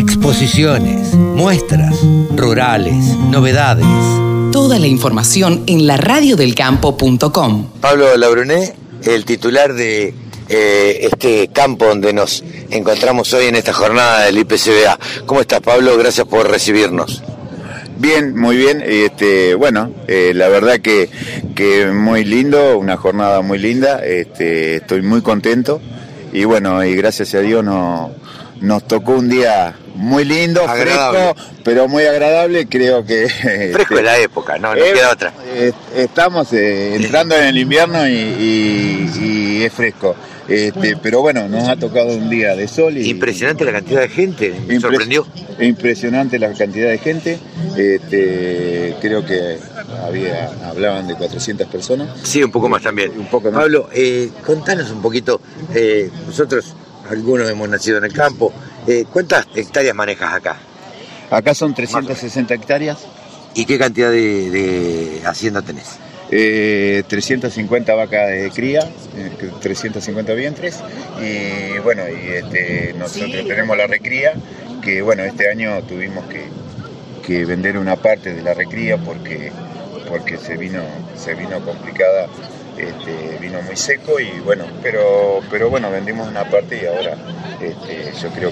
exposiciones, muestras, rurales, novedades. Toda la información en la radiodelcampo.com. Pablo Labruné, el titular de eh, este campo donde nos encontramos hoy en esta jornada del IPCBA. ¿Cómo estás, Pablo? Gracias por recibirnos. Bien, muy bien. Este, bueno, eh, la verdad que, que muy lindo, una jornada muy linda. Este, estoy muy contento y bueno, y gracias a Dios no, nos tocó un día muy lindo, fresco, pero muy agradable. Creo que. Fresco es la época, no, no queda otra. estamos eh, entrando en el invierno y, es fresco. Este, pero bueno, nos ha tocado un día de sol. Y, impresionante la cantidad de gente, me sorprendió. Impresionante la cantidad de gente. Este, creo que había, hablaban de 400 personas. Sí, un poco más también. Un poco más. Pablo, eh, contanos un poquito. Eh, nosotros, algunos hemos nacido en el campo. Eh, ¿Cuántas hectáreas manejas acá? Acá son 360 hectáreas. ¿Y qué cantidad de, hacienda tenés? 350 vacas de cría, 350 vientres y bueno, y este, nosotros tenemos la recría que bueno, este año tuvimos que, que vender una parte de la recría porque porque se vino, se vino complicada, este, vino muy seco y bueno, pero, pero bueno, vendimos una parte y ahora este, yo creo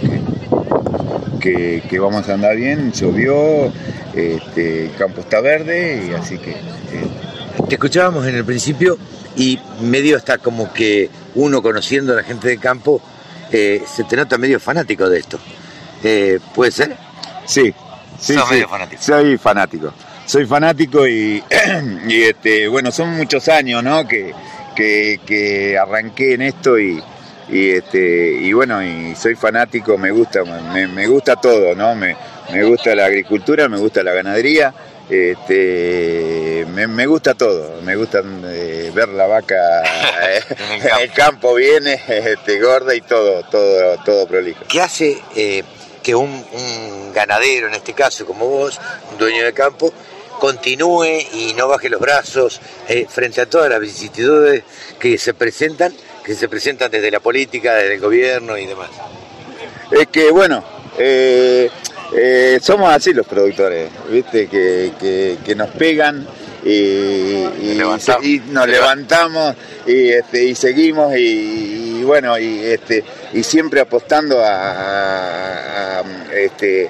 que, que, vamos a andar bien, llovió, este, el campo está verde y así que... Eh. Te escuchábamos en el principio y medio está como que uno conociendo a la gente del campo eh, se te nota medio fanático de esto. Eh, ¿Puede ser? Sí, sí, medio fanático. Soy fanático soy fanático y, este, bueno, son muchos años, ¿no? Que, que, arranqué en esto y, este, y bueno, y soy fanático, me gusta, me, gusta todo, ¿no? Me, gusta la agricultura, me gusta la ganadería, este, me, gusta todo, me gusta eh, ver la vaca en el campo viene, este, gorda y todo, todo, todo prolijo. ¿Qué hace eh, que un, un, ganadero, en este caso como vos, un dueño de campo, continúe y no baje los brazos eh, frente a todas las vicisitudes que se presentan, que se presentan desde la política, desde el gobierno y demás. Es que bueno, eh, eh, somos así los productores, viste, que, nos pegan y, nos levantamos y, este, y seguimos y, bueno y este y siempre apostando a, a este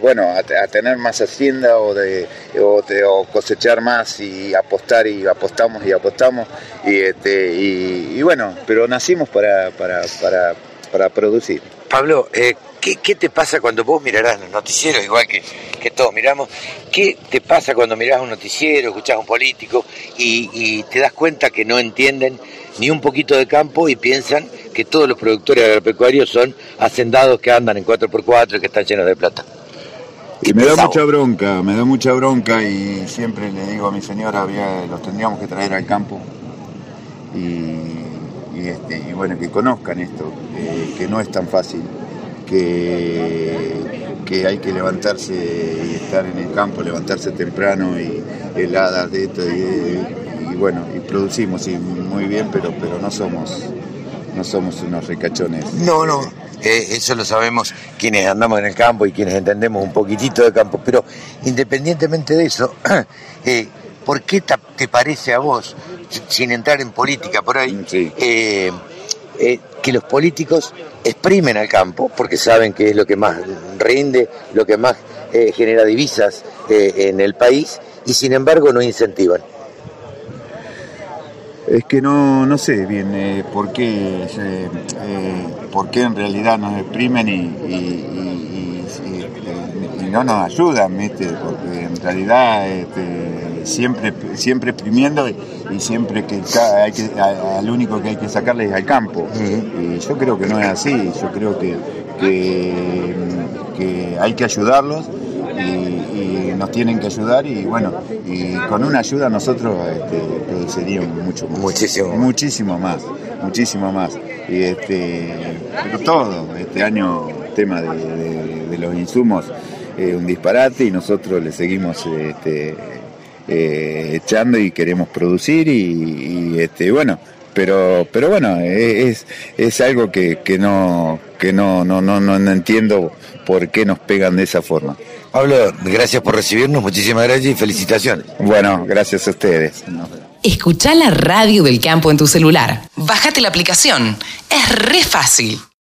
bueno, a, tener más hacienda o, de, o, cosechar más y apostar y apostamos y apostamos y, este, y, bueno, pero nacimos para, para, para, para producir. Pablo, eh, ¿qué, te pasa cuando vos mirarás los noticieros, igual que, que todos miramos? ¿Qué te pasa cuando mirás un noticiero, escuchás a un político y, y te das cuenta que no entienden ni un poquito de campo y piensan que todos los productores agropecuarios son hacendados que andan en 4x4 y que están llenos de plata? Y me da mucha bronca, me da mucha bronca y siempre le digo a mi señora, los tendríamos que traer al campo y, este, bueno, que conozcan esto, que no es tan fácil, que, que hay que levantarse y estar en el campo, levantarse temprano y heladas de esto y, bueno, y producimos muy bien, pero, pero no somos no somos unos ricachones. No, no, eh, eso lo sabemos quienes andamos en el campo y quienes entendemos un poquitito de campo, pero independientemente de eso, eh, ¿por qué te parece a vos, sin entrar en política por ahí, eh, que los políticos exprimen al campo, porque saben que es lo que más rinde, lo que más genera divisas en el país, y sin embargo no incentivan? Es que no, no sé bien eh, por, qué, eh, por qué en realidad nos exprimen y, no nos ayudan, ¿viste? porque en realidad este, siempre, siempre exprimiendo y, siempre que, hay que al único que hay que sacarle es al campo. Y yo creo que no es así, yo creo que, que hay que ayudarlos y, nos tienen que ayudar y bueno, y con una ayuda nosotros este, produciríamos mucho más. Muchísimo. Muchísimo más, muchísimo más. Y este, pero todo, este año tema de, los insumos, eh, un disparate y nosotros le seguimos este, eh, echando y queremos producir y, este, bueno, pero, pero bueno, es, es algo que, que no, que no, no, no, no entiendo por qué nos pegan de esa forma. Pablo, gracias por recibirnos, muchísimas gracias y felicitaciones. Bueno, gracias a ustedes. Escucha la radio del campo en tu celular. Bájate la aplicación. Es re fácil.